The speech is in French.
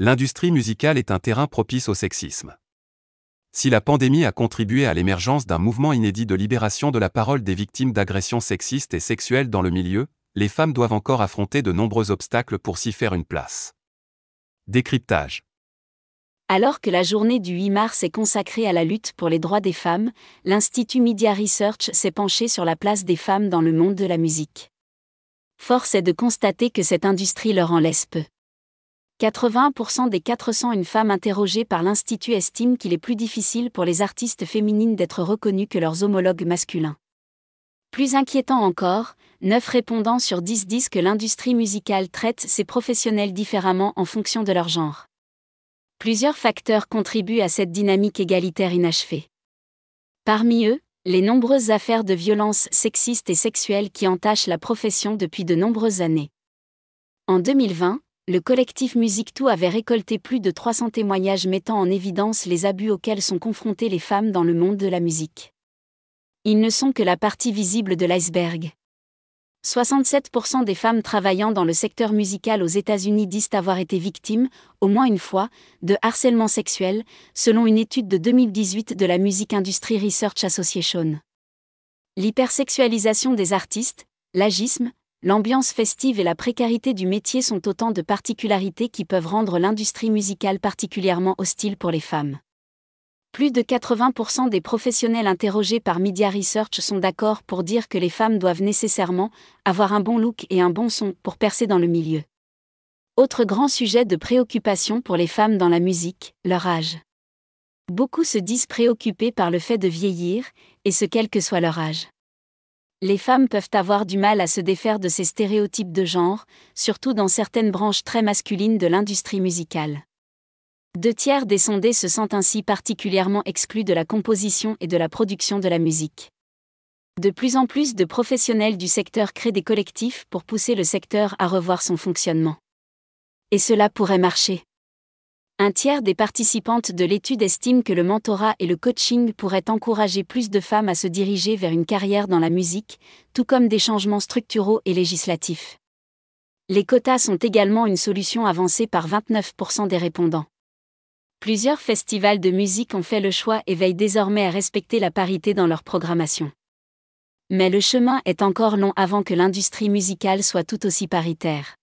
L'industrie musicale est un terrain propice au sexisme. Si la pandémie a contribué à l'émergence d'un mouvement inédit de libération de la parole des victimes d'agressions sexistes et sexuelles dans le milieu, les femmes doivent encore affronter de nombreux obstacles pour s'y faire une place. Décryptage. Alors que la journée du 8 mars est consacrée à la lutte pour les droits des femmes, l'Institut Media Research s'est penché sur la place des femmes dans le monde de la musique. Force est de constater que cette industrie leur en laisse peu. 80% des 401 femmes interrogées par l'Institut estiment qu'il est plus difficile pour les artistes féminines d'être reconnues que leurs homologues masculins. Plus inquiétant encore, 9 répondants sur 10 disent que l'industrie musicale traite ses professionnels différemment en fonction de leur genre. Plusieurs facteurs contribuent à cette dynamique égalitaire inachevée. Parmi eux, les nombreuses affaires de violences sexistes et sexuelles qui entachent la profession depuis de nombreuses années. En 2020, le collectif Musique Tout avait récolté plus de 300 témoignages mettant en évidence les abus auxquels sont confrontées les femmes dans le monde de la musique. Ils ne sont que la partie visible de l'iceberg. 67% des femmes travaillant dans le secteur musical aux États-Unis disent avoir été victimes, au moins une fois, de harcèlement sexuel, selon une étude de 2018 de la Music Industry Research Association. L'hypersexualisation des artistes, l'agisme, l'ambiance festive et la précarité du métier sont autant de particularités qui peuvent rendre l'industrie musicale particulièrement hostile pour les femmes. Plus de 80% des professionnels interrogés par Media Research sont d'accord pour dire que les femmes doivent nécessairement avoir un bon look et un bon son pour percer dans le milieu. Autre grand sujet de préoccupation pour les femmes dans la musique, leur âge. Beaucoup se disent préoccupés par le fait de vieillir, et ce quel que soit leur âge les femmes peuvent avoir du mal à se défaire de ces stéréotypes de genre, surtout dans certaines branches très masculines de l'industrie musicale. Deux tiers des sondés se sentent ainsi particulièrement exclus de la composition et de la production de la musique. De plus en plus de professionnels du secteur créent des collectifs pour pousser le secteur à revoir son fonctionnement. Et cela pourrait marcher. Un tiers des participantes de l'étude estiment que le mentorat et le coaching pourraient encourager plus de femmes à se diriger vers une carrière dans la musique, tout comme des changements structuraux et législatifs. Les quotas sont également une solution avancée par 29% des répondants. Plusieurs festivals de musique ont fait le choix et veillent désormais à respecter la parité dans leur programmation. Mais le chemin est encore long avant que l'industrie musicale soit tout aussi paritaire.